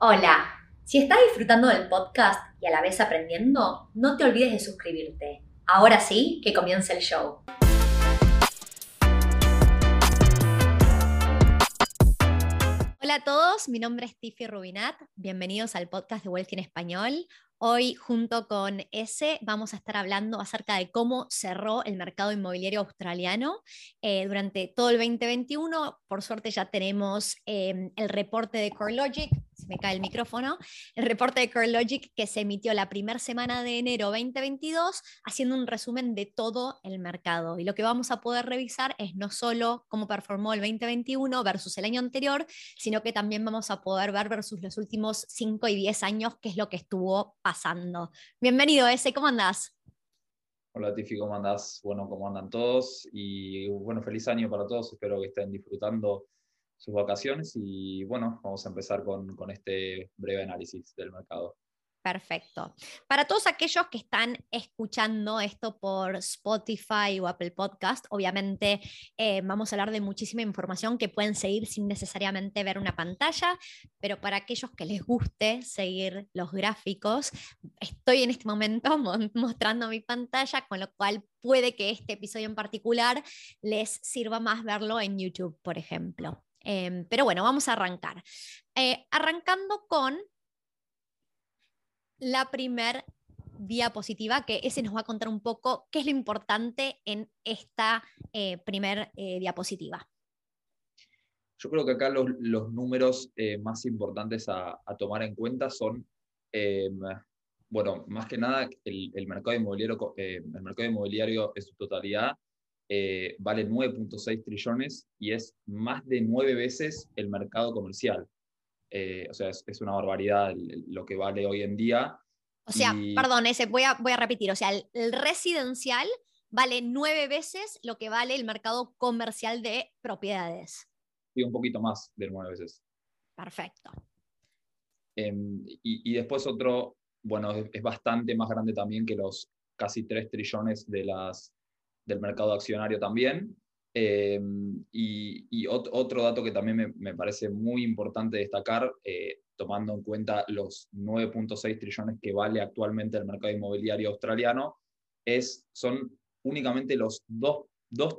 Hola, si estás disfrutando del podcast y a la vez aprendiendo, no te olvides de suscribirte. Ahora sí, que comience el show. Hola a todos, mi nombre es Tiffy Rubinat. Bienvenidos al podcast de Wealth en Español. Hoy, junto con ese, vamos a estar hablando acerca de cómo cerró el mercado inmobiliario australiano eh, durante todo el 2021. Por suerte ya tenemos eh, el reporte de CoreLogic me cae el micrófono, el reporte de CoreLogic que se emitió la primera semana de enero 2022, haciendo un resumen de todo el mercado. Y lo que vamos a poder revisar es no solo cómo performó el 2021 versus el año anterior, sino que también vamos a poder ver versus los últimos 5 y 10 años qué es lo que estuvo pasando. Bienvenido, ese, ¿cómo andás? Hola Tifi, ¿cómo andás? Bueno, ¿cómo andan todos? Y bueno, feliz año para todos, espero que estén disfrutando sus vacaciones y bueno, vamos a empezar con, este breve análisis del mercado. Perfecto. Para todos aquellos que están escuchando esto por Spotify o Apple Podcast, obviamente eh, vamos a hablar de muchísima información que pueden seguir sin necesariamente ver una pantalla, pero para aquellos que les guste seguir los gráficos, estoy en este momento mostrando mi pantalla, con lo cual puede que este episodio en particular les sirva más verlo en YouTube, por ejemplo. Em, pero bueno, vamos a arrancar. Eh, arrancando con la primer diapositiva, que ese nos va a contar un poco qué es lo importante en esta eh, primer eh, diapositiva. Yo creo que acá los, números más importantes a, tomar en cuenta son, em, bueno, más que nada el, mercado inmobiliario, el mercado inmobiliario en su totalidad eh, vale 9.6 trillones y es más de nueve veces el mercado comercial. Eh, o sea, es, una barbaridad lo que vale hoy en día. O sea, perdón, ese, voy, a, voy a repetir, o sea, el, residencial vale nueve veces lo que vale el mercado comercial de propiedades. Y un poquito más de nueve veces. Perfecto. Em, y, después otro, bueno, es, es, bastante más grande también que los casi 3 trillones de las del mercado accionario también. Eh, y, otro dato que también me, parece muy importante destacar, eh, tomando en cuenta los 9.6 trillones que vale actualmente el mercado inmobiliario australiano, es, son únicamente los 2,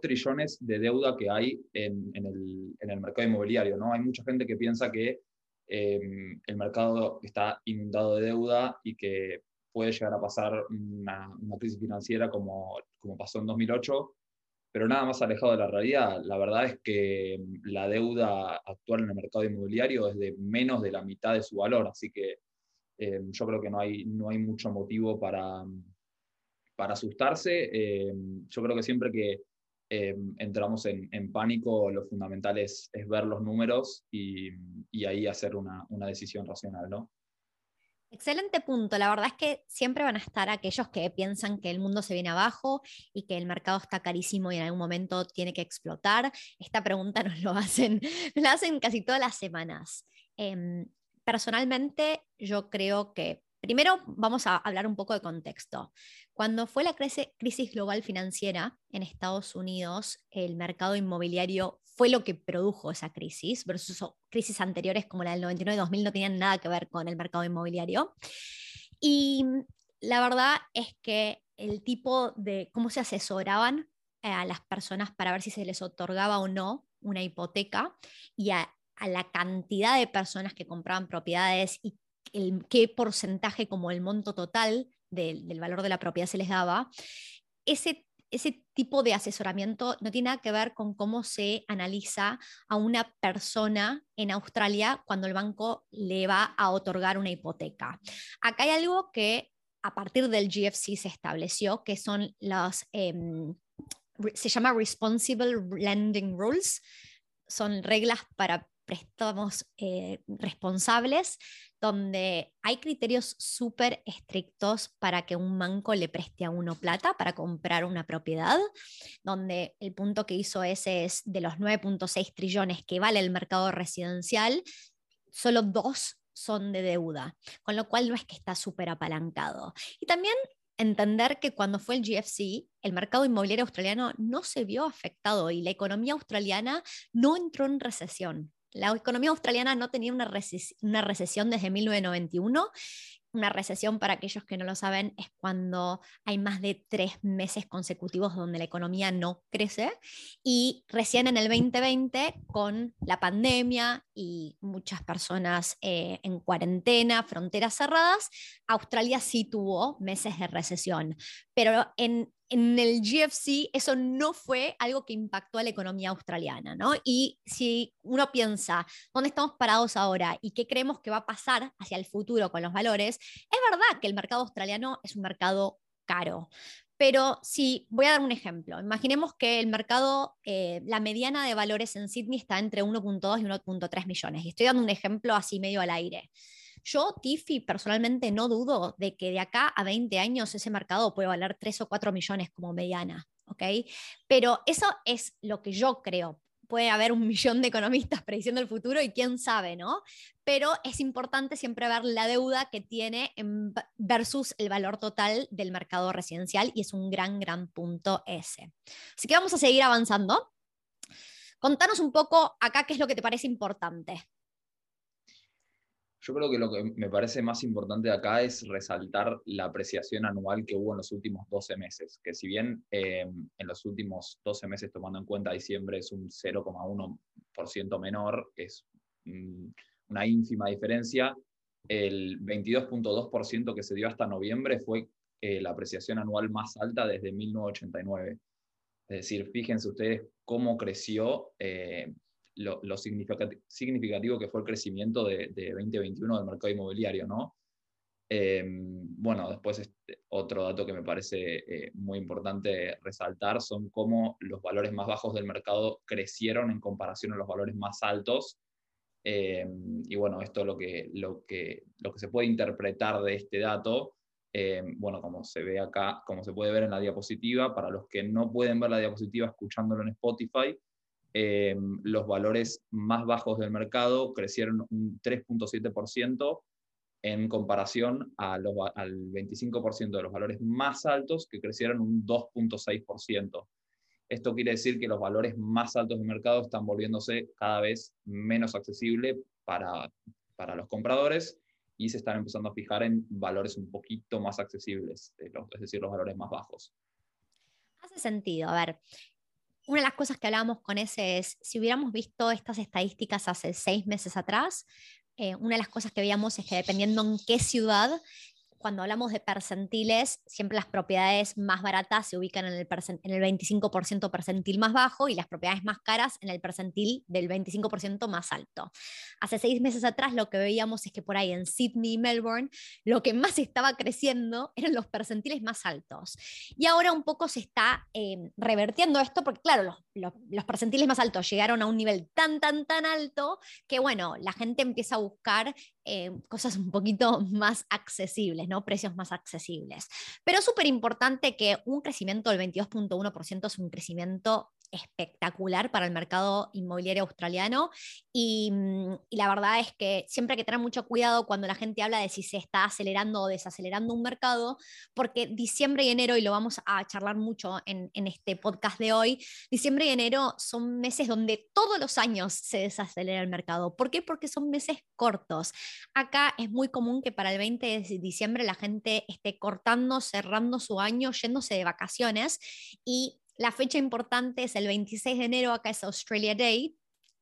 trillones de deuda que hay en, el, mercado inmobiliario. ¿no? Hay mucha gente que piensa que eh, el mercado está inundado de deuda y que puede llegar a pasar una, crisis financiera como, como pasó en 2008, pero nada más alejado de la realidad. La verdad es que mm, la deuda actual en el mercado inmobiliario es de menos de la mitad de su valor, así que eh, yo creo que no hay, no hay mucho motivo para, para asustarse. Eh, yo creo que siempre que eh, entramos en, en, pánico, lo fundamental es, es ver los números y, y ahí hacer una, una decisión racional, ¿no? Excelente punto. La verdad es que siempre van a estar aquellos que piensan que el mundo se viene abajo y que el mercado está carísimo y en algún momento tiene que explotar. Esta pregunta nos lo hacen, la hacen casi todas las semanas. Em, personalmente, yo creo que Primero vamos a hablar un poco de contexto. Cuando fue la crisis global financiera en Estados Unidos, el mercado inmobiliario fue lo que produjo esa crisis, versus crisis anteriores como la del 99-2000 no tenían nada que ver con el mercado inmobiliario. Y la verdad es que el tipo de cómo se asesoraban a las personas para ver si se les otorgaba o no una hipoteca y a, la cantidad de personas que compraban propiedades y el, qué porcentaje como el monto total del, valor de la propiedad se les daba, ese ese tipo de asesoramiento no tiene nada que ver con cómo se analiza a una persona en Australia cuando el banco le va a otorgar una hipoteca. Acá hay algo que a partir del GFC se estableció, que son las, em, se llama Responsible Lending Rules, son reglas para préstamos eh, responsables, donde hay criterios súper estrictos para que un banco le preste a uno plata para comprar una propiedad, donde el punto que hizo ese es de los 9.6 trillones que vale el mercado residencial, solo dos son de deuda, con lo cual no es que está súper apalancado. Y también entender que cuando fue el GFC, el mercado inmobiliario australiano no se vio afectado y la economía australiana no entró en recesión. La economía australiana no tenía una, una recesión desde 1991 una recesión, para aquellos que no lo saben, es cuando hay más de tres meses consecutivos donde la economía no crece. Y recién en el 2020, con la pandemia y muchas personas eh, en cuarentena, fronteras cerradas, Australia sí tuvo meses de recesión. Pero en en el GFC eso no fue algo que impactó a la economía australiana, ¿no? Y si uno piensa, ¿dónde estamos parados ahora y qué creemos que va a pasar hacia el futuro con los valores? Es verdad que el mercado australiano es un mercado caro. Pero si voy a dar un ejemplo, imaginemos que el mercado, eh, la mediana de valores en Sydney está entre 1.2 y 1.3 millones. Y estoy dando un ejemplo así medio al aire. Yo, Tiffy, personalmente no dudo de que de acá a 20 años ese mercado puede valer 3 o 4 millones como mediana, ¿ok? Pero eso es lo que yo creo. Puede haber un millón de economistas prediciendo el futuro y quién sabe, ¿no? Pero es importante siempre ver la deuda que tiene versus el valor total del mercado residencial y es un gran, gran punto ese. Así que vamos a seguir avanzando. Contanos un poco acá qué es lo que te parece importante. Yo creo que lo que me parece más importante acá es resaltar la apreciación anual que hubo en los últimos 12 meses, que si bien eh, en los últimos 12 meses, tomando en cuenta diciembre, es un 0,1% menor, es una ínfima diferencia, el 22.2% que se dio hasta noviembre fue eh, la apreciación anual más alta desde 1989. Es decir, fíjense ustedes cómo creció eh, lo, significativo que fue el crecimiento de, 2021 del mercado inmobiliario, ¿no? Em, bueno, después este, otro dato que me parece eh, muy importante resaltar son cómo los valores más bajos del mercado crecieron en comparación a los valores más altos. Em, y bueno, esto lo que, lo, que, lo que se puede interpretar de este dato, em, bueno, como se ve acá, como se puede ver en la diapositiva, para los que no pueden ver la diapositiva escuchándolo en Spotify, eh, los valores más bajos del mercado crecieron un 3.7% en comparación al 25% de los valores más altos que crecieron un 2.6%. Esto quiere decir que los valores más altos del mercado están volviéndose cada vez menos accesibles para, para los compradores y se están empezando a fijar en valores un poquito más accesibles, es decir, los valores más bajos. Hace sentido. A ver, una de las cosas que hablábamos con ese es, si hubiéramos visto estas estadísticas hace seis meses atrás, eh, una de las cosas que veíamos es que dependiendo en qué ciudad cuando hablamos de percentiles, siempre las propiedades más baratas se ubican en el, en el 25% percentil más bajo y las propiedades más caras en el percentil del 25% más alto. Hace seis meses atrás lo que veíamos es que por ahí en Sydney y Melbourne lo que más estaba creciendo eran los percentiles más altos. Y ahora un poco se está eh, revertiendo esto porque claro, los, los percentiles más altos llegaron a un nivel tan, tan, tan alto que bueno, la gente empieza a buscar eh, cosas un poquito más accesibles, ¿no? Precios más accesibles. Pero es súper importante que un crecimiento del 22.1% es un crecimiento espectacular para el mercado inmobiliario australiano mm, y, la verdad es que siempre hay que tener mucho cuidado cuando la gente habla de si se está acelerando o desacelerando un mercado, porque diciembre y enero, y lo vamos a charlar mucho en, en este podcast de hoy, diciembre y enero son meses donde todos los años se desacelera el mercado. ¿Por qué? Porque son meses cortos. Acá es muy común que para el 20 de diciembre la gente esté cortando, cerrando su año, yéndose de vacaciones y la fecha importante es el 26 de enero, acá es Australia Day,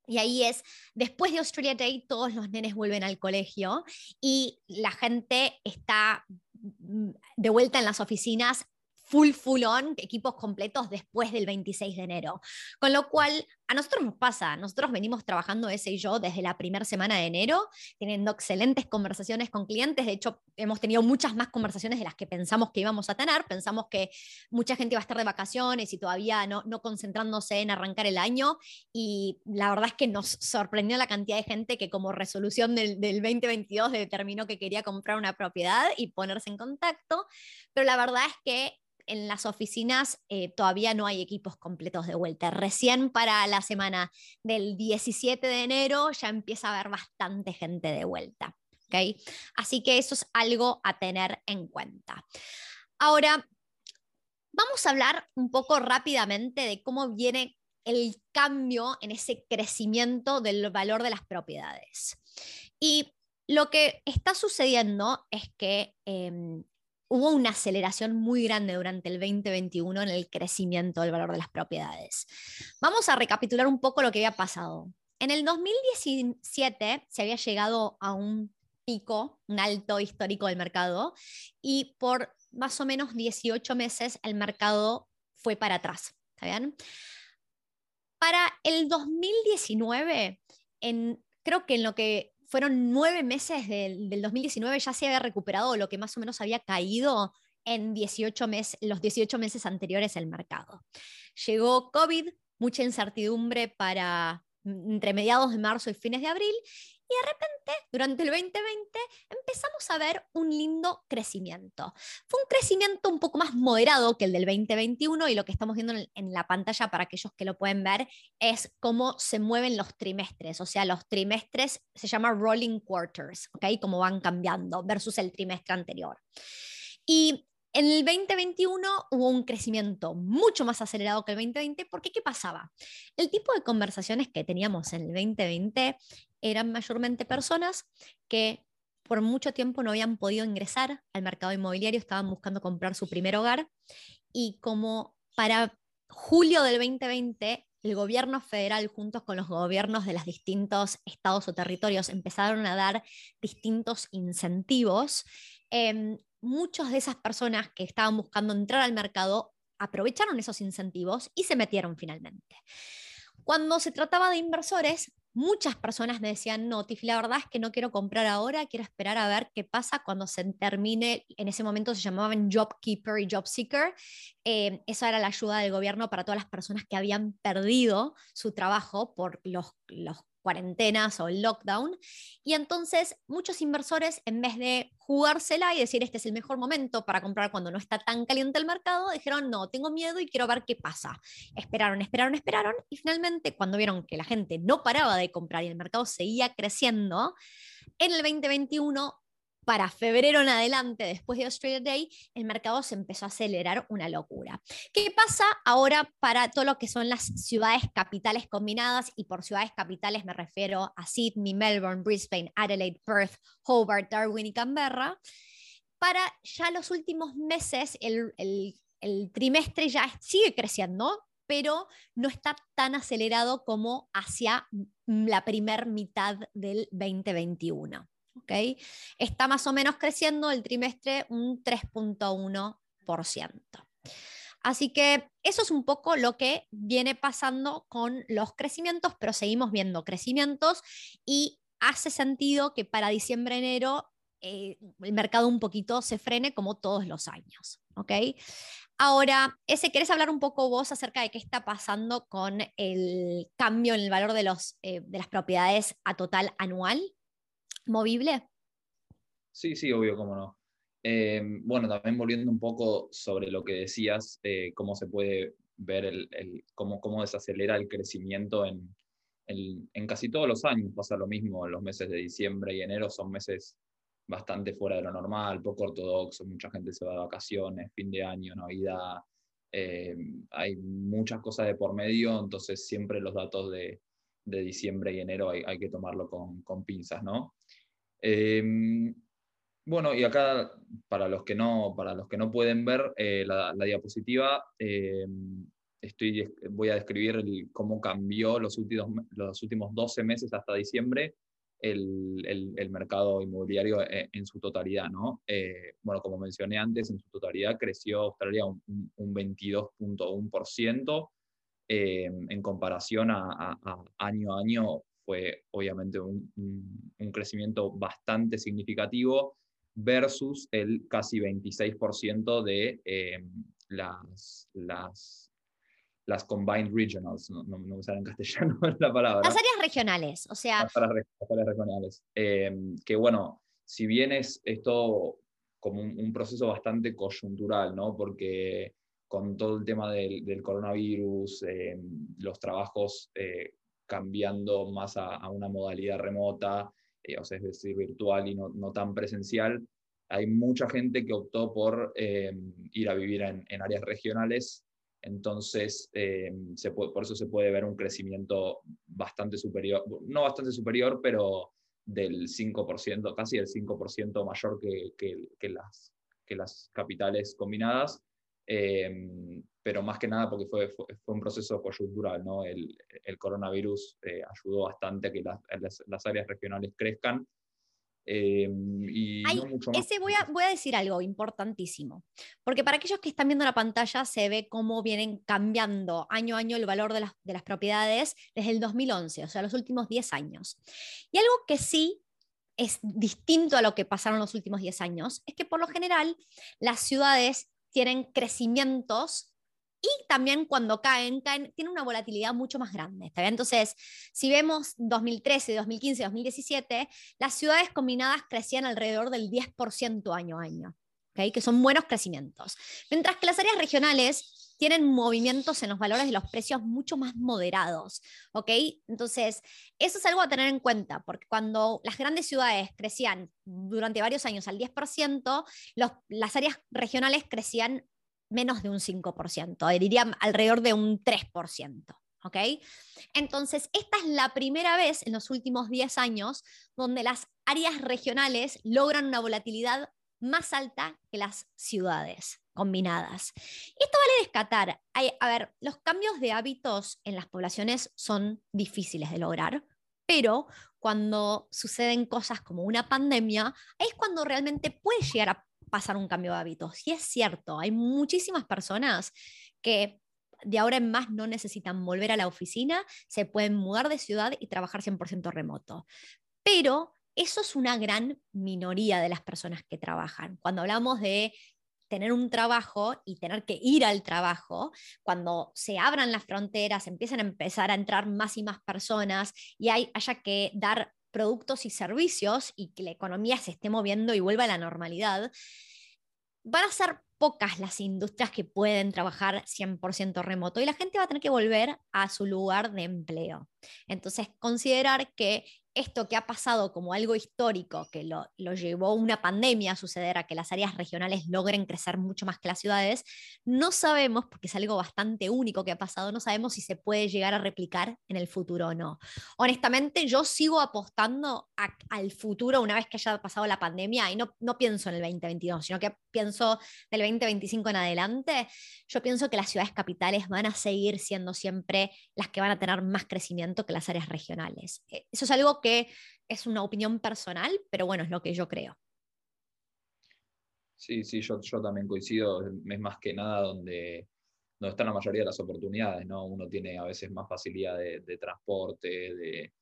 y ahí es, después de Australia Day, todos los nenes vuelven al colegio y la gente está de vuelta en las oficinas full, full on, equipos completos después del 26 de enero. Con lo cual, a nosotros nos pasa, nosotros venimos trabajando ese y yo desde la primera semana de enero, teniendo excelentes conversaciones con clientes, de hecho hemos tenido muchas más conversaciones de las que pensamos que íbamos a tener, pensamos que mucha gente iba a estar de vacaciones y todavía no, no concentrándose en arrancar el año. Y la verdad es que nos sorprendió la cantidad de gente que como resolución del, del 2022 determinó que quería comprar una propiedad y ponerse en contacto, pero la verdad es que en las oficinas eh, todavía no hay equipos completos de vuelta. Recién para la semana del 17 de enero ya empieza a haber bastante gente de vuelta. ¿okay? Así que eso es algo a tener en cuenta. Ahora, vamos a hablar un poco rápidamente de cómo viene el cambio en ese crecimiento del valor de las propiedades. Y lo que está sucediendo es que em, hubo una aceleración muy grande durante el 2021 en el crecimiento del valor de las propiedades. Vamos a recapitular un poco lo que había pasado. En el 2017 se había llegado a un pico, un alto histórico del mercado, y por más o menos 18 meses el mercado fue para atrás. ¿Está bien? Para el 2019, en, creo que en lo que fueron nueve meses del, 2019 ya se había recuperado lo que más o menos había caído en 18 meses, los 18 meses anteriores al mercado. Llegó COVID, mucha incertidumbre para mm, entre mediados de marzo y fines de abril, y de repente, durante el 2020, empezamos a ver un lindo crecimiento. Fue un crecimiento un poco más moderado que el del 2021 y lo que estamos viendo en la pantalla para aquellos que lo pueden ver es cómo se mueven los trimestres. O sea, los trimestres se llama rolling quarters, ¿ok? Cómo van cambiando versus el trimestre anterior. Y en el 2021 hubo un crecimiento mucho más acelerado que el 2020, porque ¿qué pasaba? El tipo de conversaciones que teníamos en el 2020 eran mayormente personas que por mucho tiempo no habían podido ingresar al mercado inmobiliario, estaban buscando comprar su primer hogar y como para julio del 2020 el gobierno federal juntos con los gobiernos de los distintos estados o territorios empezaron a dar distintos incentivos, eh, muchas de esas personas que estaban buscando entrar al mercado aprovecharon esos incentivos y se metieron finalmente. Cuando se trataba de inversores, muchas personas me decían, no, Tiffy, la verdad es que no quiero comprar ahora, quiero esperar a ver qué pasa cuando se termine, en ese momento se llamaban Job Keeper y Job Seeker, eh, esa era la ayuda del gobierno para todas las personas que habían perdido su trabajo por los cuarentenas o el lockdown. Y entonces muchos inversores, en vez de jugársela y decir este es el mejor momento para comprar cuando no está tan caliente el mercado, dijeron no, tengo miedo y quiero ver qué pasa. Esperaron, esperaron, esperaron y finalmente cuando vieron que la gente no paraba de comprar y el mercado seguía creciendo, en el 2021 para febrero en adelante, después de Australia Day, el mercado se empezó a acelerar una locura. ¿Qué pasa ahora para todo lo que son las ciudades capitales combinadas? Y por ciudades capitales me refiero a Sydney, Melbourne, Brisbane, Adelaide, Perth, Hobart, Darwin y Canberra. Para ya los últimos meses, el, trimestre ya sigue creciendo, pero no está tan acelerado como hacia la primer mitad del 2021. Está más o menos creciendo el trimestre un 3.1%. Así que eso es un poco lo que viene pasando con los crecimientos, pero seguimos viendo crecimientos y hace sentido que para diciembre-enero eh, el mercado un poquito se frene como todos los años. ¿ok? Ahora, ese, ¿querés hablar un poco vos acerca de qué está pasando con el cambio en el valor de, los, eh, de las propiedades a total anual? Movible? Sí, sí, obvio, cómo no. Eh, bueno, también volviendo un poco sobre lo que decías, eh, cómo se puede ver el, cómo, cómo, desacelera el crecimiento en, en, casi todos los años. Pasa lo mismo en los meses de diciembre y enero, son meses bastante fuera de lo normal, poco ortodoxos, mucha gente se va de vacaciones, fin de año, Navidad, eh, hay muchas cosas de por medio, entonces siempre los datos de, de diciembre y enero hay, hay que tomarlo con, con pinzas, ¿no? Em, bueno, y acá, para los que no, para los que no pueden ver eh, la, diapositiva, em, estoy, voy a describir cómo cambió los últimos, los últimos 12 meses hasta diciembre el, el, mercado inmobiliario en, en su totalidad. ¿no? Eh, bueno, como mencioné antes, en su totalidad creció Australia un, un 22.1%. Em, en comparación a, año a año fue obviamente un, crecimiento bastante significativo versus el casi 26% de em, las, las, las combined regionals, no, no, me sale en castellano la palabra. Las áreas regionales, o sea... Las áreas, regionales. Em, que bueno, si bien es esto como un, proceso bastante coyuntural, ¿no? Porque con todo el tema del, coronavirus, los trabajos eh, cambiando más a, una modalidad remota, eh, o sea, es decir, virtual y no, no, tan presencial, hay mucha gente que optó por eh, ir a vivir en, áreas regionales Entonces, eh, se por eso se puede ver un crecimiento bastante superior, no bastante superior, pero del 5%, casi el 5% mayor que, que, las, que las capitales combinadas. Eh, pero más que nada porque fue, fue, un proceso coyuntural, ¿no? El, el coronavirus eh, ayudó bastante a que las, las, áreas regionales crezcan. Eh, y no mucho más. Ese voy a, voy a decir algo importantísimo, porque para aquellos que están viendo la pantalla se ve cómo vienen cambiando año a año el valor de las, de las propiedades desde el 2011, o sea, los últimos 10 años. Y algo que sí es distinto a lo que pasaron los últimos 10 años, es que por lo general las ciudades tienen crecimientos y también cuando caen, caen, tienen una volatilidad mucho más grande. Entonces, si vemos 2013, 2015, 2017, las ciudades combinadas crecían alrededor del 10% año a año, ¿okay? que son buenos crecimientos. Mientras que las áreas regionales tienen movimientos en los valores de los precios mucho más moderados, ¿ok? Entonces, eso es algo a tener en cuenta, porque cuando las grandes ciudades crecían durante varios años al 10%, los, las áreas regionales crecían menos de un 5%, diría alrededor de un 3%. ¿Ok? Entonces, esta es la primera vez en los últimos 10 años donde las áreas regionales logran una volatilidad más alta que las ciudades combinadas. esto vale descatar. a ver, los cambios de hábitos en las poblaciones son difíciles de lograr, pero cuando suceden cosas como una pandemia, es cuando realmente puede llegar a pasar un cambio de hábitos. Y es cierto, hay muchísimas personas que de ahora en más no necesitan volver a la oficina, se pueden mudar de ciudad y trabajar 100% remoto. Pero eso es una gran minoría de las personas que trabajan. Cuando hablamos de tener un trabajo y tener que ir al trabajo, cuando se abran las fronteras, empiezan a empezar a entrar más y más personas y hay, haya que dar productos y servicios y que la economía se esté moviendo y vuelva a la normalidad, van a ser pocas las industrias que pueden trabajar 100% remoto y la gente va a tener que volver a su lugar de empleo. Entonces, considerar que esto que ha pasado como algo histórico, que lo, llevó una pandemia a suceder, a que las áreas regionales logren crecer mucho más que las ciudades, no sabemos, porque es algo bastante único que ha pasado, no sabemos si se puede llegar a replicar en el futuro o no. Honestamente, yo sigo apostando al futuro una vez que haya pasado la pandemia y no, no pienso en el 2022, sino que pienso del 2025 en adelante. Yo pienso que las ciudades capitales van a seguir siendo siempre las que van a tener más crecimiento que las áreas regionales. Eh, eso es algo que es una opinión personal, pero bueno, es lo que yo creo. Sí, sí, yo, yo también coincido, es más que nada donde, donde están la mayoría de las oportunidades, ¿no? Uno tiene a veces más facilidad de, transporte, de,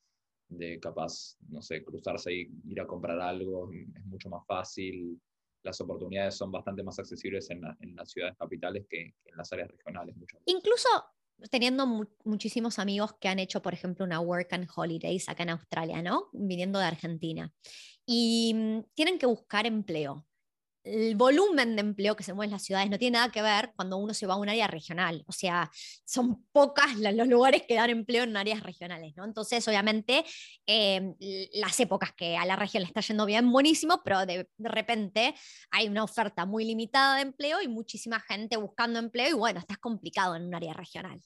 de, capaz, no sé, cruzarse y ir a comprar algo, es mucho más fácil. Las oportunidades son bastante más accesibles en, en las ciudades capitales que, en las áreas regionales. Incluso teniendo muchísimos amigos que han hecho, por ejemplo, una work and holidays acá en Australia, ¿no? Viniendo de Argentina. Y mm, tienen que buscar empleo. El volumen de empleo que se mueve en las ciudades no tiene nada que ver cuando uno se va a un área regional. O sea, son pocas los lugares que dan empleo en áreas regionales, ¿no? Entonces, obviamente, em, las épocas que a la región le está yendo bien, buenísimo, pero de, de repente hay una oferta muy limitada de empleo y muchísima gente buscando empleo y bueno, está complicado en un área regional.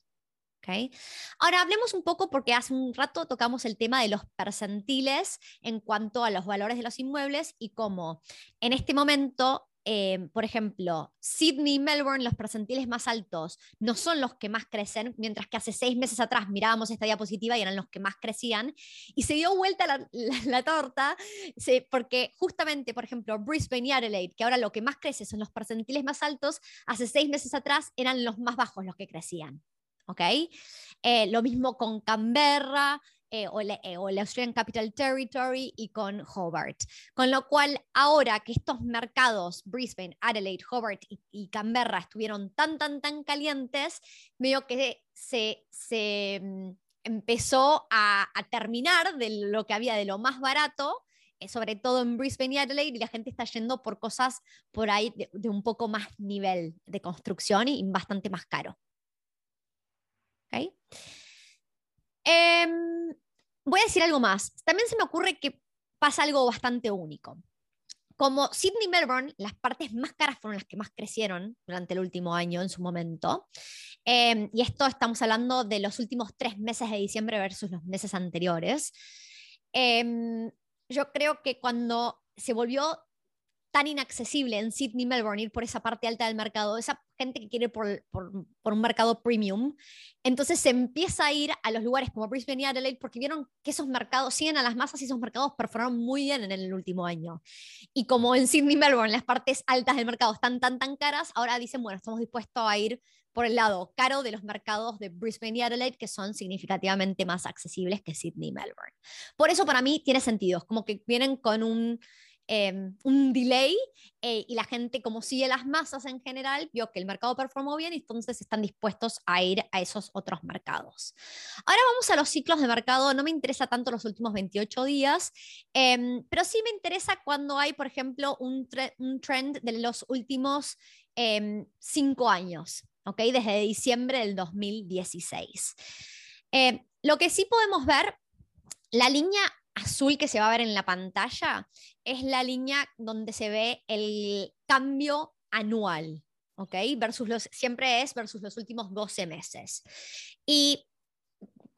Ahora hablemos un poco porque hace un rato tocamos el tema de los percentiles en cuanto a los valores de los inmuebles y cómo en este momento em, por ejemplo, Sydney y Melbourne, los percentiles más altos no son los que más crecen, mientras que hace seis meses atrás mirábamos esta diapositiva y eran los que más crecían, y se dio vuelta la, torta, porque justamente, por ejemplo, Brisbane y Adelaide, que ahora lo que más crece son los percentiles más altos, hace seis meses atrás eran los más bajos los que crecían. ¿Ok? Eh, lo mismo con Canberra eh, o, el eh, Australian Capital Territory y con Hobart. Con lo cual, ahora que estos mercados, Brisbane, Adelaide, Hobart y, Canberra, estuvieron tan, tan, tan calientes, veo que se, se mm, empezó a, terminar de lo que había de lo más barato sobre todo en Brisbane y Adelaide, y la gente está yendo por cosas por ahí de, de un poco más nivel de construcción y bastante más caro. Em, voy a decir algo más. También se me ocurre que pasa algo bastante único. como Sydney Melbourne, las partes más caras fueron las que más crecieron durante el último año en su momento. Em, y esto estamos hablando de los últimos tres meses de diciembre versus los meses anteriores. Em, yo creo que cuando se volvió tan inaccesible en Sydney, Melbourne, ir por esa parte alta del mercado, esa gente que quiere por, por, un mercado premium, entonces se empieza a ir a los lugares como Brisbane y Adelaide porque vieron que esos mercados siguen a las masas y esos mercados perforaron muy bien en el último año. Y como en Sydney, Melbourne, las partes altas del mercado están tan, tan caras, ahora dicen, bueno, estamos dispuestos a ir por el lado caro de los mercados de Brisbane y Adelaide, que son significativamente más accesibles que Sydney y Melbourne. Por eso para mí tiene sentido, como que vienen con un Em, un delay eh, y la gente, como sigue las masas en general, vio que el mercado performó bien y entonces están dispuestos a ir a esos otros mercados. Ahora vamos a los ciclos de mercado. No me interesa tanto los últimos 28 días, em, pero sí me interesa cuando hay, por ejemplo, un, un trend de los últimos em, cinco años, ¿ok? Desde diciembre del 2016. lo que sí podemos ver, la línea azul que se va a ver en la pantalla es la línea donde se ve el cambio anual, ¿ok? Versus los, siempre es versus los últimos 12 meses. Y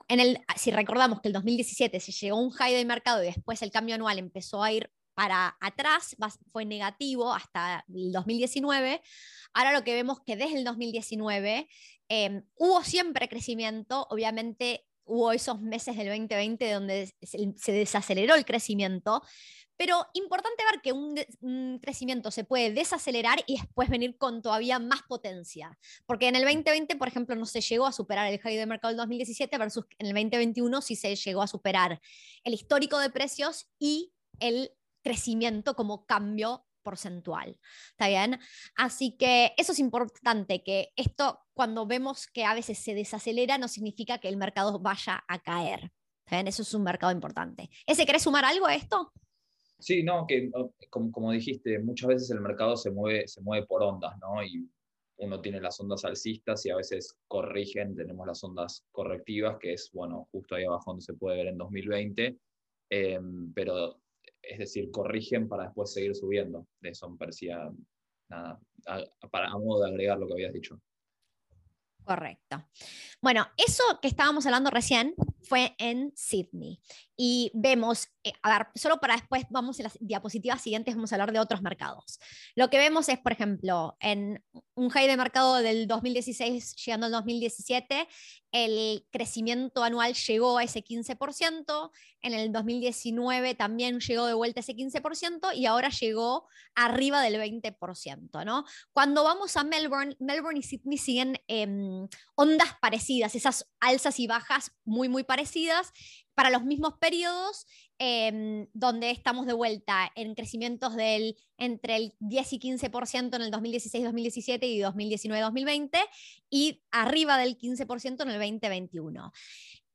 en el, si recordamos que el 2017 se llegó un high del mercado y después el cambio anual empezó a ir para atrás, fue negativo hasta el 2019. Ahora lo que vemos que desde el 2019 em, hubo siempre crecimiento, obviamente hubo esos meses del 2020 donde se desaceleró el crecimiento, pero importante ver que un, crecimiento se puede desacelerar y después venir con todavía más potencia, porque en el 2020, por ejemplo, no se llegó a superar el high de mercado del 2017 versus en el 2021 sí se llegó a superar el histórico de precios y el crecimiento como cambio porcentual. ¿Está bien? Así que eso es importante, que esto cuando vemos que a veces se desacelera no significa que el mercado vaya a caer. ¿Está bien? Eso es un mercado importante. ¿Ese querés sumar algo a esto? Sí, no, que como, como, dijiste, muchas veces el mercado se mueve, se mueve por ondas, ¿no? Y uno tiene las ondas alcistas y a veces corrigen, tenemos las ondas correctivas, que es, bueno, justo ahí abajo donde se puede ver en 2020, em, pero es decir, corrigen para después seguir subiendo. De eso me parecía, nada, para, a modo de agregar lo que habías dicho. Correcto. Bueno, eso que estábamos hablando recién fue en Sydney. Y vemos, eh, a ver, solo para después, vamos en las diapositivas siguientes, vamos a hablar de otros mercados. Lo que vemos es, por ejemplo, en un high de mercado del 2016 llegando al 2017, el crecimiento anual llegó a ese 15%, en el 2019 también llegó de vuelta a ese 15% y ahora llegó arriba del 20%, ¿no? Cuando vamos a Melbourne, Melbourne y Sydney siguen em, ondas parecidas, esas alzas y bajas muy, muy parecidas para los mismos periodos, em, donde estamos de vuelta en crecimientos del entre el 10 y 15% en el 2016-2017 y 2019-2020 y arriba del 15% en el 2021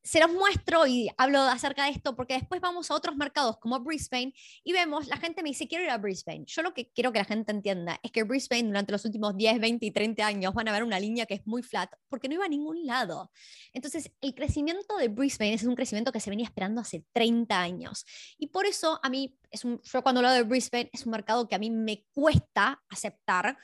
se los muestro y hablo acerca de esto porque después vamos a otros mercados como Brisbane y vemos, la gente me dice, quiero ir a Brisbane. Yo lo que quiero que la gente entienda es que Brisbane durante los últimos 10, 20 y 30 años van a ver una línea que es muy flat porque no iba a ningún lado. Entonces, el crecimiento de Brisbane es un crecimiento que se venía esperando hace 30 años. Y por eso a mí, es un, yo cuando hablo de Brisbane, es un mercado que a mí me cuesta aceptar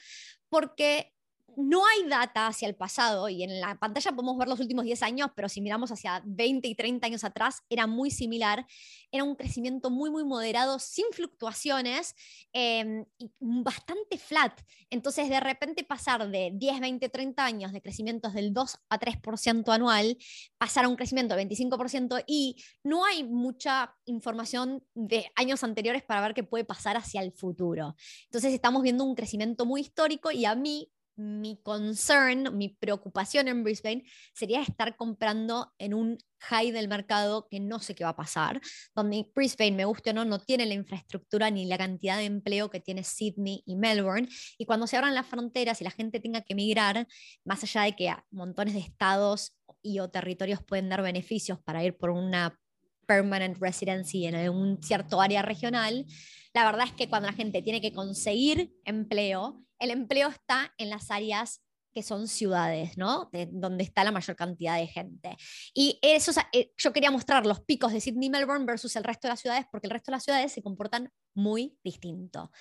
porque no hay data hacia el pasado y en la pantalla podemos ver los últimos 10 años, pero si miramos hacia 20 y 30 años atrás, era muy similar. Era un crecimiento muy, muy moderado, sin fluctuaciones em, y bastante flat. Entonces, de repente pasar de 10, 20, 30 años de crecimientos del 2 a 3% anual, pasar a un crecimiento del 25% y no hay mucha información de años anteriores para ver qué puede pasar hacia el futuro. Entonces, estamos viendo un crecimiento muy histórico y a mí mi concern, mi preocupación en Brisbane sería estar comprando en un high del mercado que no sé qué va a pasar, donde Brisbane, me guste o no, no tiene la infraestructura ni la cantidad de empleo que tiene Sydney y Melbourne. Y cuando se abran las fronteras y la gente tenga que emigrar, más allá de que montones de estados y o territorios pueden dar beneficios para ir por una permanent residency en un cierto área regional, la verdad es que cuando la gente tiene que conseguir empleo, el empleo está en las áreas que son ciudades, ¿no? donde está la mayor cantidad de gente. Y eso, eh, yo quería mostrar los picos de Sydney Melbourne versus el resto de las ciudades, porque el resto de las ciudades se comportan muy distinto.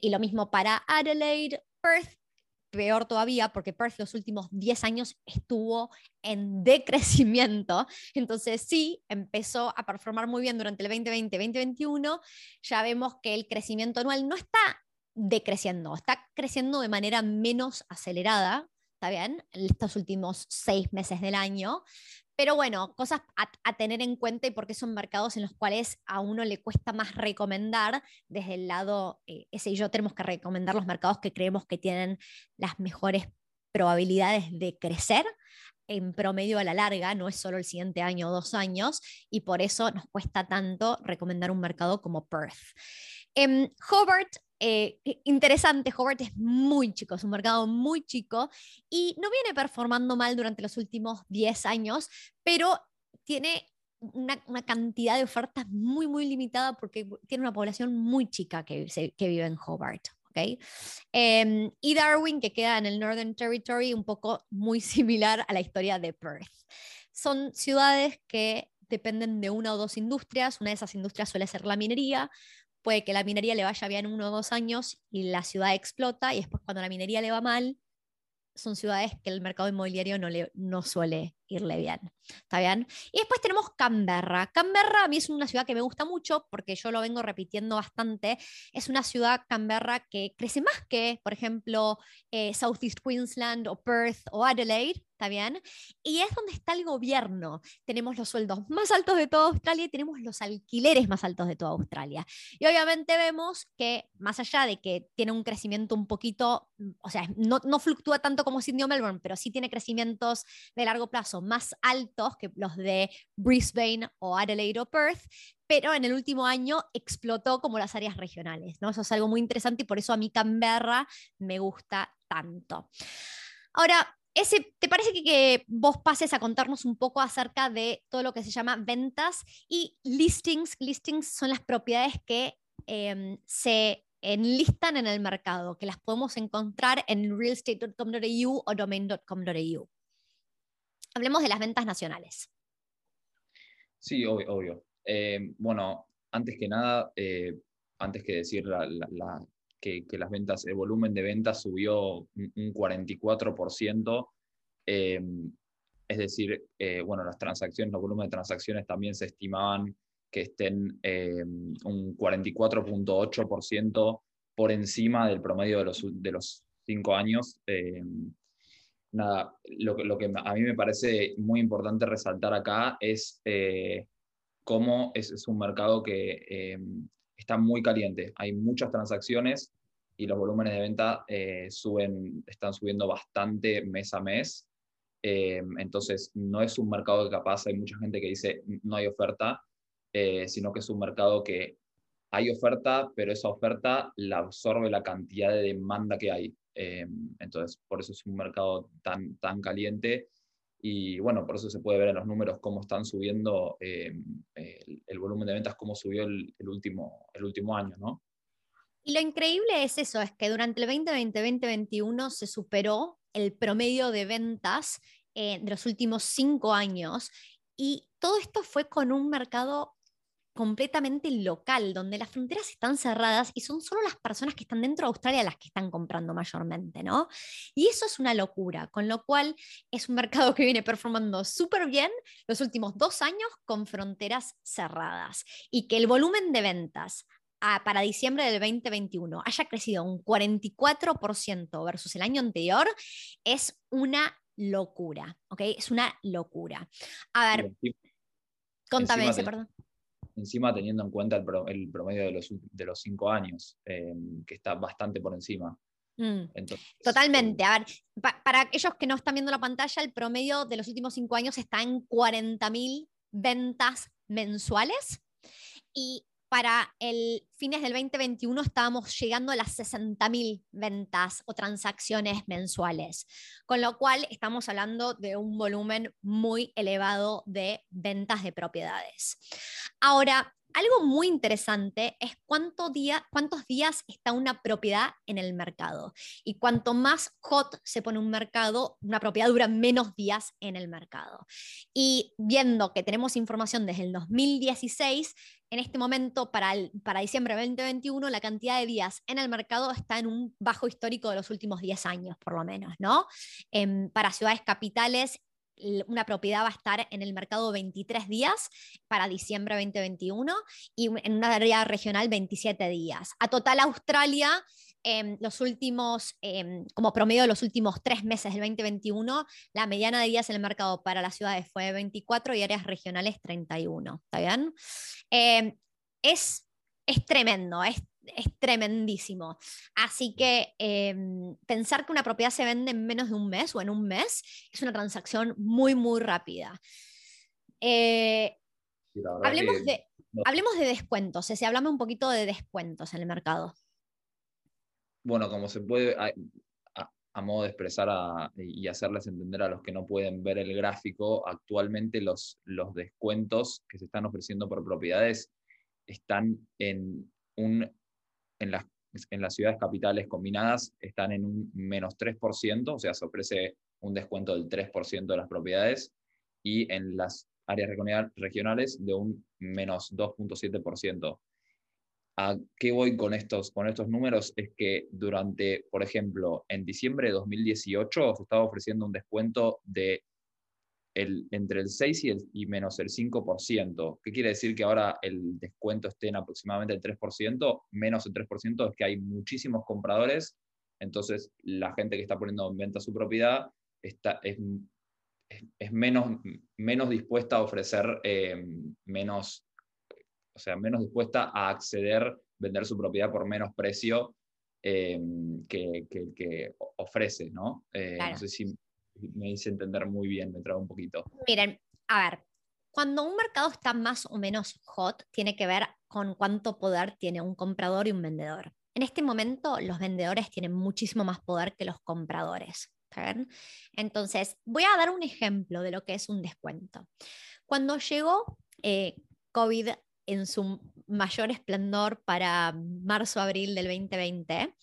Y lo mismo para Adelaide, Perth, peor todavía, porque Perth los últimos 10 años estuvo en decrecimiento. Entonces sí, empezó a performar muy bien durante el 2020-2021. Ya vemos que el crecimiento anual no está decreciendo, está creciendo de manera menos acelerada, ¿está bien? En estos últimos seis meses del año, pero bueno, cosas a, tener en cuenta y porque son mercados en los cuales a uno le cuesta más recomendar desde el lado, eh, ese y yo tenemos que recomendar los mercados que creemos que tienen las mejores probabilidades de crecer en promedio a la larga, no es solo el siguiente año o dos años, y por eso nos cuesta tanto recomendar un mercado como Perth. Em, Hobart eh, interesante, Hobart es muy chico, es un mercado muy chico y no viene performando mal durante los últimos 10 años, pero tiene una, cantidad de ofertas muy, muy limitada porque tiene una población muy chica que, que vive en Hobart. ¿okay? Em, y Darwin, que queda en el Northern Territory, un poco muy similar a la historia de Perth. Son ciudades que dependen de una o dos industrias. Una de esas industrias suele ser la minería, puede que la minería le vaya bien uno o dos años y la ciudad explota y después cuando la minería le va mal, son ciudades que el mercado inmobiliario no, le, no suele irle bien. ¿Está bien? Y después tenemos Canberra. Canberra a mí es una ciudad que me gusta mucho porque yo lo vengo repitiendo bastante. Es una ciudad, Canberra, que crece más que, por ejemplo, eh, Southeast Queensland o Perth o Adelaide. ¿Está bien? Y es donde está el gobierno. Tenemos los sueldos más altos de toda Australia y tenemos los alquileres más altos de toda Australia. Y obviamente vemos que, más allá de que tiene un crecimiento un poquito, o sea, no, no fluctúa tanto como Sydney o Melbourne, pero sí tiene crecimientos de largo plazo más altos que los de Brisbane o Adelaide o Perth, pero en el último año explotó como las áreas regionales. ¿no? Eso es algo muy interesante y por eso a mí Canberra me gusta tanto. Ahora, ese, ¿te parece que, vos pases a contarnos un poco acerca de todo lo que se llama ventas y listings? Listings son las propiedades que em, se enlistan en el mercado, que las podemos encontrar en realestate.com.au o domain.com.au. Hablemos de las ventas nacionales. Sí, obvio. Eh, bueno, antes que nada, eh, antes que decir que, las ventas, el volumen de ventas subió un, 44%, eh, es decir, bueno, las transacciones, los volúmenes de transacciones también se estimaban que estén un 44.8% por encima del promedio de los, de los cinco años nada, lo, lo, que a mí me parece muy importante resaltar acá es eh, cómo es, un mercado que eh, está muy caliente. Hay muchas transacciones y los volúmenes de venta eh, suben, están subiendo bastante mes a mes. entonces, no es un mercado que capaz hay mucha gente que dice no hay oferta, sino que es un mercado que hay oferta, pero esa oferta la absorbe la cantidad de demanda que hay. Eh, entonces, por eso es un mercado tan, tan caliente y bueno, por eso se puede ver en los números cómo están subiendo eh, el, volumen de ventas, cómo subió el, último, el último año, ¿no? Y lo increíble es eso, es que durante el 2020-2021 se superó el promedio de ventas eh, de los últimos cinco años y todo esto fue con un mercado completamente local, donde las fronteras están cerradas y son solo las personas que están dentro de Australia las que están comprando mayormente, ¿no? Y eso es una locura, con lo cual es un mercado que viene performando súper bien los últimos dos años con fronteras cerradas y que el volumen de ventas para diciembre del 2021 haya crecido un 44% versus el año anterior es una locura, ¿ok? Es una locura. A ver, contame ese, perdón encima teniendo en cuenta el, promedio de los, de los cinco años, eh, que está bastante por encima. Mm, totalmente. Eh, A ver, para aquellos que no están viendo la pantalla, el promedio de los últimos cinco años está en 40.000 ventas mensuales. Y para el fines del 2021 estábamos llegando a las 60.000 ventas o transacciones mensuales, con lo cual estamos hablando de un volumen muy elevado de ventas de propiedades. Ahora, algo muy interesante es cuántos días está una propiedad en el mercado. Y cuanto más hot se pone un mercado, una propiedad dura menos días en el mercado. Y viendo que tenemos información desde el 2016, en este momento, para, para diciembre de 2021, la cantidad de días en el mercado está en un bajo histórico de los últimos 10 años, por lo menos, ¿no? Em, para ciudades capitales una propiedad va a estar en el mercado 23 días para diciembre 2021 y en una área regional 27 días. A total Australia, em, los últimos, em, como promedio de los últimos tres meses del 2021, la mediana de días en el mercado para las ciudades fue 24 y áreas regionales 31. ¿Está bien? Em, es, es tremendo, es es tremendísimo. Así que pensar que una propiedad se vende en menos de un mes o en un mes es una transacción muy, muy rápida. Eh, hablemos, de, hablemos de descuentos, si hablamos un poquito de descuentos en el mercado. Bueno, como se puede, a, modo de expresar y hacerles entender a los que no pueden ver el gráfico, actualmente los, descuentos que se están ofreciendo por propiedades están en un en las, en las ciudades capitales combinadas están en un menos 3%, o sea, se ofrece un descuento del 3% de las propiedades, y en las áreas regionales de un menos 2.7%. ¿A qué voy con estos, con estos números? Es que durante, por ejemplo, en diciembre de 2018 se estaba ofreciendo un descuento de entre el 6 y, el, y menos el 5%. ¿Qué quiere decir que ahora el descuento esté en aproximadamente el 3%? Menos el 3% es que hay muchísimos compradores, entonces la gente que está poniendo en venta su propiedad está, es, es, menos, menos dispuesta a ofrecer eh, menos, o sea, menos dispuesta a acceder, vender su propiedad por menos precio eh, que, que, que, ofrece, ¿no? Eh, no sé si me hice entender muy bien, me trago un poquito. Miren, a ver, cuando un mercado está más o menos hot, tiene que ver con cuánto poder tiene un comprador y un vendedor. En este momento, los vendedores tienen muchísimo más poder que los compradores. Entonces, voy a dar un ejemplo de lo que es un descuento. Cuando llegó eh, COVID en su mayor esplendor para marzo-abril del 2020,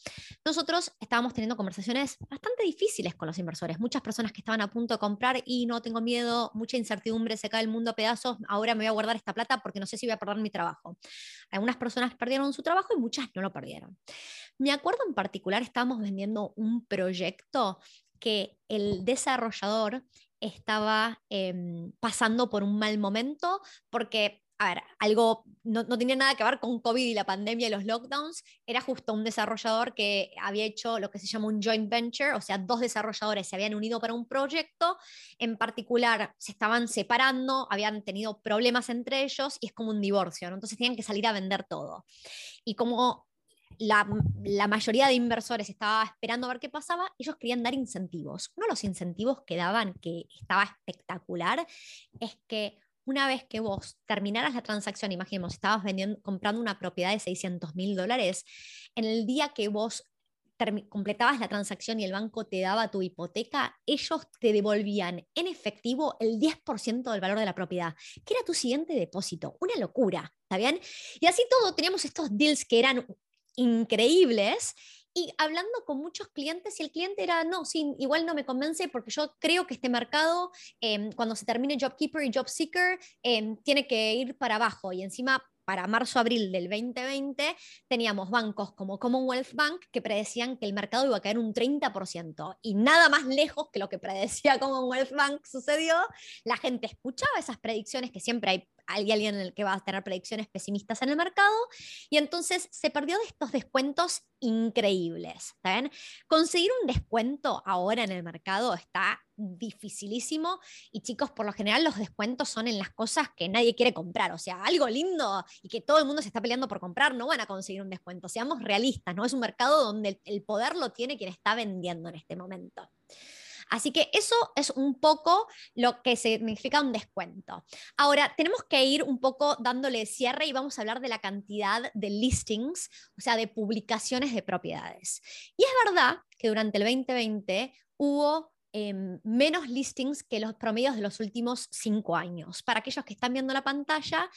nosotros estábamos teniendo conversaciones bastante difíciles con los inversores. Muchas personas que estaban a punto de comprar y no tengo miedo, mucha incertidumbre, se cae el mundo a pedazos, ahora me voy a guardar esta plata porque no sé si voy a perder mi trabajo. Algunas personas perdieron su trabajo y muchas no lo perdieron. Me acuerdo en particular, estábamos vendiendo un proyecto que el desarrollador estaba em, pasando por un mal momento porque a ver, algo no, tenía nada que ver con COVID y la pandemia y los lockdowns, era justo un desarrollador que había hecho lo que se llama un joint venture, o sea, dos desarrolladores se habían unido para un proyecto, en particular se estaban separando, habían tenido problemas entre ellos y es como un divorcio, entonces tenían que salir a vender todo. Y como la, la, mayoría de inversores estaba esperando a ver qué pasaba, ellos querían dar incentivos. Uno de los incentivos que daban, que estaba espectacular, es que una vez que vos terminaras la transacción, imaginemos, estabas vendiendo, comprando una propiedad de 600 mil dólares, en el día que vos completabas la transacción y el banco te daba tu hipoteca, ellos te devolvían en efectivo el 10% del valor de la propiedad, que era tu siguiente depósito. Una locura, ¿está bien? Y así todo, teníamos estos deals que eran increíbles y hablando con muchos clientes y el cliente era, no, sí, igual no me convence porque yo creo que este mercado, em, cuando se termine JobKeeper y JobSeeker, eh, tiene que ir para abajo y encima para marzo-abril del 2020 teníamos bancos como Commonwealth Bank que predecían que el mercado iba a caer un 30% y nada más lejos que lo que predecía Commonwealth Bank sucedió. La gente escuchaba esas predicciones que siempre hay alguien en el que va a tener predicciones pesimistas en el mercado, y entonces se perdió de estos descuentos increíbles. Conseguir un descuento ahora en el mercado está dificilísimo y chicos, por lo general los descuentos son en las cosas que nadie quiere comprar, o sea, algo lindo y que todo el mundo se está peleando por comprar, no van a conseguir un descuento, seamos realistas, ¿no? Es un mercado donde el poder lo tiene quien está vendiendo en este momento. Así que eso es un poco lo que significa un descuento. Ahora, tenemos que ir un poco dándole cierre y vamos a hablar de la cantidad de listings, o sea, de publicaciones de propiedades. Y es verdad que durante el 2020 hubo em, menos listings que los promedios de los últimos cinco años. Para aquellos que están viendo la pantalla,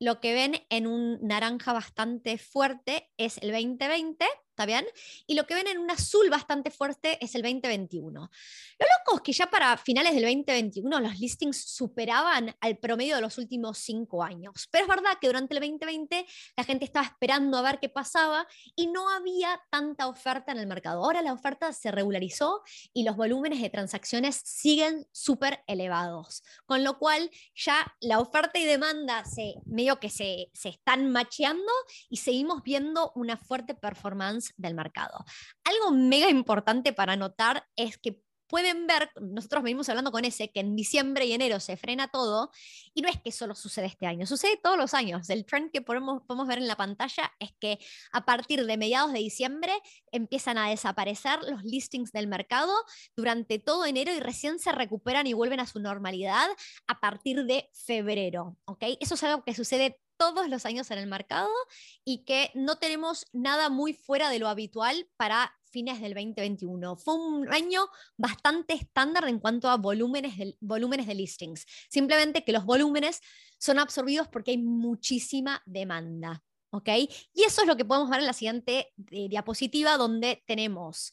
lo que ven en un naranja bastante fuerte es el 2020, ¿está bien? Y lo que ven en un azul bastante fuerte es el 2021. Lo loco es que ya para finales del 2021 los listings superaban al promedio de los últimos cinco años. Pero es verdad que durante el 2020 la gente estaba esperando a ver qué pasaba y no había tanta oferta en el mercado. Ahora la oferta se regularizó y los volúmenes de transacciones siguen súper elevados. Con lo cual ya la oferta y demanda se medio que se, se están macheando y seguimos viendo una fuerte performance del mercado. Algo mega importante para notar es que pueden ver, nosotros venimos hablando con ese, que en diciembre y enero se frena todo, y no es que solo sucede este año, sucede todos los años. El trend que podemos, podemos ver en la pantalla es que a partir de mediados de diciembre empiezan a desaparecer los listings del mercado durante todo enero y recién se recuperan y vuelven a su normalidad a partir de febrero. Eso es algo que sucede todos los años en el mercado y que no tenemos nada muy fuera de lo habitual para fines del 2021. Fue un año bastante estándar en cuanto a volúmenes de, volúmenes de listings. Simplemente que los volúmenes son absorbidos porque hay muchísima demanda. ¿ok? Y eso es lo que podemos ver en la siguiente eh, diapositiva, donde tenemos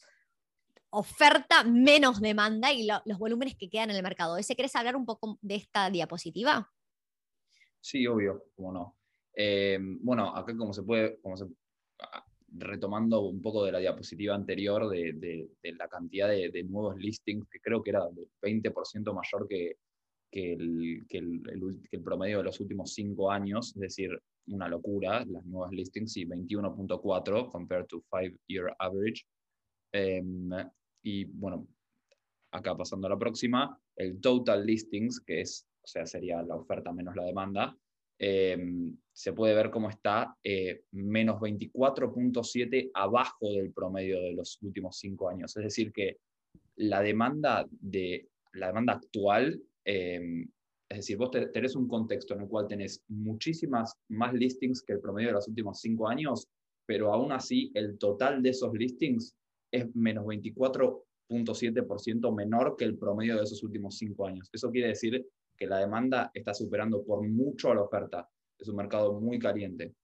oferta menos demanda y los volúmenes que quedan en el mercado. ¿Ese querés hablar un poco de esta diapositiva? Sí, obvio, cómo no. Eh, bueno, acá como se puede, como se, ah, retomando un poco de la diapositiva anterior de, la cantidad de, nuevos listings, que creo que era del 20% mayor que, el, el, promedio de los últimos cinco años, es decir, una locura, las nuevas listings, y 21.4 compared to five year average. Em, y bueno, acá pasando a la próxima, el total listings, que es o sea, sería la oferta menos la demanda, em, se puede ver cómo está eh, menos 24.7 abajo del promedio de los últimos cinco años. Es decir, que la demanda, de, la demanda actual, em, es decir, vos tenés un contexto en el cual tenés muchísimas más listings que el promedio de los últimos cinco años, pero aún así el total de esos listings es menos 24.7% menor que el promedio de esos últimos cinco años. Eso quiere decir que la demanda está superando por mucho a la oferta. Es un mercado muy caliente.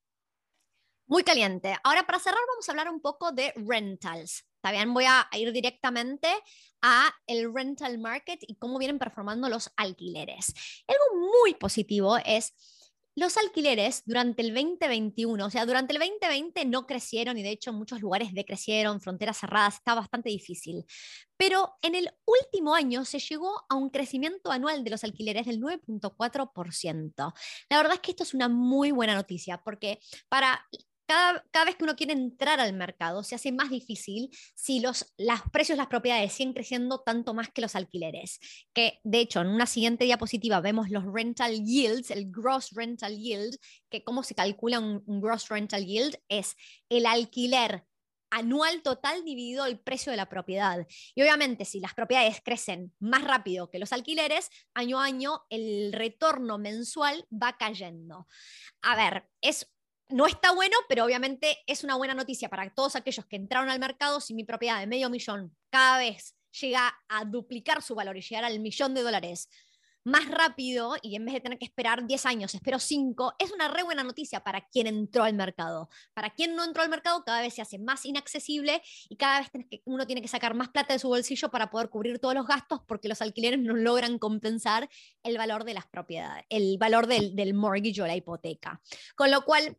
Muy caliente. Ahora, para cerrar, vamos a hablar un poco de rentals. Está bien, voy a ir directamente a el rental market y cómo vienen performando los alquileres. Algo muy positivo es los alquileres durante el 2021, o sea, durante el 2020 no crecieron y de hecho muchos lugares decrecieron, fronteras cerradas, está bastante difícil. Pero en el último año se llegó a un crecimiento anual de los alquileres del 9.4%. La verdad es que esto es una muy buena noticia porque para cada, vez que uno quiere entrar al mercado se hace más difícil si los, los precios las propiedades siguen creciendo tanto más que los alquileres. Que de hecho, en una siguiente diapositiva vemos los rental yields, el gross rental yield, que cómo se calcula un, un gross rental yield es el alquiler anual total dividido el precio de la propiedad. Y obviamente si las propiedades crecen más rápido que los alquileres, año a año el retorno mensual va cayendo. A ver, es no está bueno, pero obviamente es una buena noticia para todos aquellos que entraron al mercado. Si mi propiedad de medio millón cada vez llega a duplicar su valor y llegar al millón de dólares más rápido y en vez de tener que esperar 10 años, espero 5, es una re buena noticia para quien entró al mercado. Para quien no entró al mercado, cada vez se hace más inaccesible y cada vez uno tiene que sacar más plata de su bolsillo para poder cubrir todos los gastos porque los alquileres no logran compensar el valor de las propiedades, el valor del, del mortgage o la hipoteca. Con lo cual,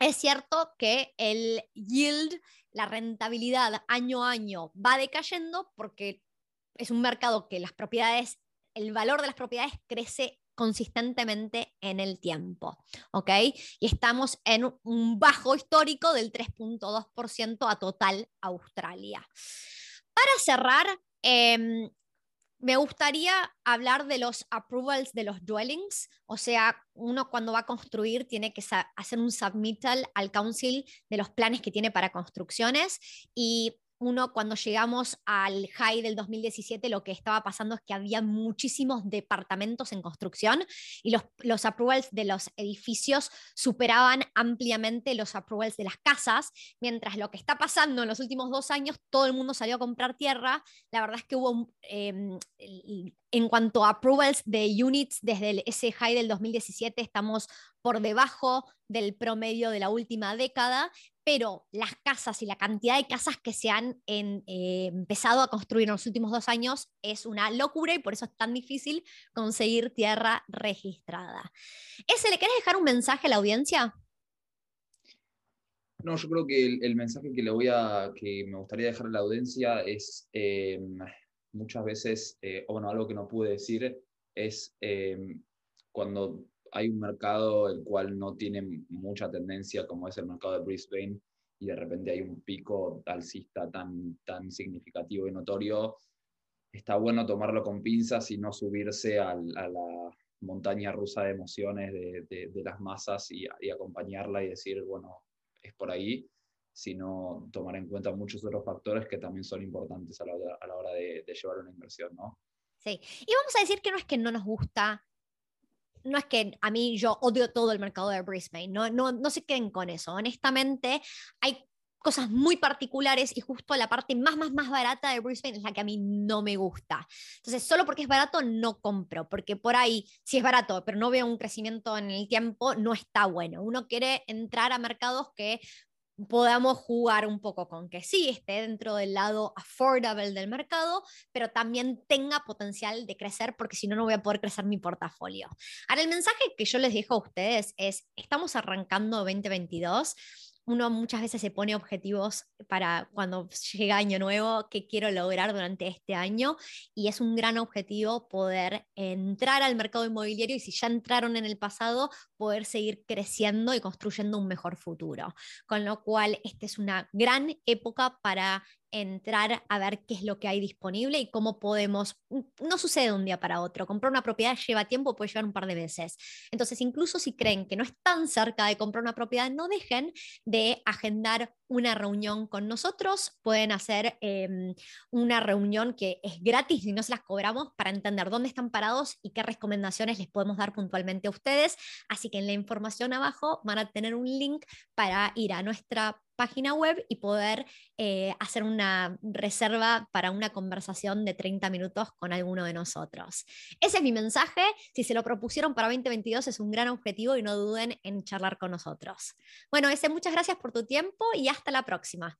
es cierto que el yield, la rentabilidad año a año va decayendo porque es un mercado que las propiedades, el valor de las propiedades crece consistentemente en el tiempo, ¿ok? Y estamos en un bajo histórico del 3.2% a total Australia. Para cerrar, eh, me gustaría hablar de los approvals de los dwellings, o sea, uno cuando va a construir tiene que hacer un submittal al council de los planes que tiene para construcciones. Y uno cuando llegamos al high del 2017 lo que estaba pasando es que había muchísimos departamentos en construcción y los, los approvals de los edificios superaban ampliamente los approvals de las casas, mientras lo que está pasando en los últimos dos años, todo el mundo salió a comprar tierra, la verdad es que hubo, em, en cuanto a approvals de units desde el, ese high del 2017, estamos por debajo del promedio de la última década, pero las casas y la cantidad de casas que se han eh, empezado a construir en los últimos dos años es una locura y por eso es tan difícil conseguir tierra registrada. ¿Ese le querés dejar un mensaje a la audiencia? No, yo creo que el, mensaje que le voy a, que me gustaría dejar a la audiencia es em, muchas veces, eh, o bueno, algo que no pude decir, es cuando hay un mercado el cual no tiene mucha tendencia, como es el mercado de Brisbane, y de repente hay un pico alcista tan, tan significativo y notorio, está bueno tomarlo con pinzas y no subirse a, la montaña rusa de emociones de, las masas y, acompañarla y decir, bueno, es por ahí, sino tomar en cuenta muchos otros factores que también son importantes a la, hora de, llevar una inversión, ¿no? Sí, y vamos a decir que no es que no nos gusta no es que a mí yo odio todo el mercado de Brisbane, no, no, no se queden con eso. Honestamente, hay cosas muy particulares y justo la parte más, más, más barata de Brisbane es la que a mí no me gusta. Entonces, solo porque es barato no compro, porque por ahí, si es barato, pero no veo un crecimiento en el tiempo, no está bueno. Uno quiere entrar a mercados que podamos jugar un poco con que sí esté dentro del lado affordable del mercado, pero también tenga potencial de crecer, porque si no, no voy a poder crecer mi portafolio. Ahora, el mensaje que yo les dejo a ustedes es, estamos arrancando 2022 uno muchas veces se pone objetivos para cuando llega año nuevo, qué quiero lograr durante este año, y es un gran objetivo poder entrar al mercado inmobiliario y si ya entraron en el pasado, poder seguir creciendo y construyendo un mejor futuro. Con lo cual, esta es una gran época para entrar a ver qué es lo que hay disponible y cómo podemos, no sucede de un día para otro, comprar una propiedad lleva tiempo, puede llevar un par de veces. Entonces, incluso si creen que no están cerca de comprar una propiedad, no dejen de agendar una reunión con nosotros, pueden hacer em, una reunión que es gratis y no se las cobramos para entender dónde están parados y qué recomendaciones les podemos dar puntualmente a ustedes. Así que en la información abajo van a tener un link para ir a nuestra página web y poder eh, hacer una reserva para una conversación de 30 minutos con alguno de nosotros. Ese es mi mensaje. Si se lo propusieron para 2022 es un gran objetivo y no duden en charlar con nosotros. Bueno, ese muchas gracias por tu tiempo y hasta la próxima.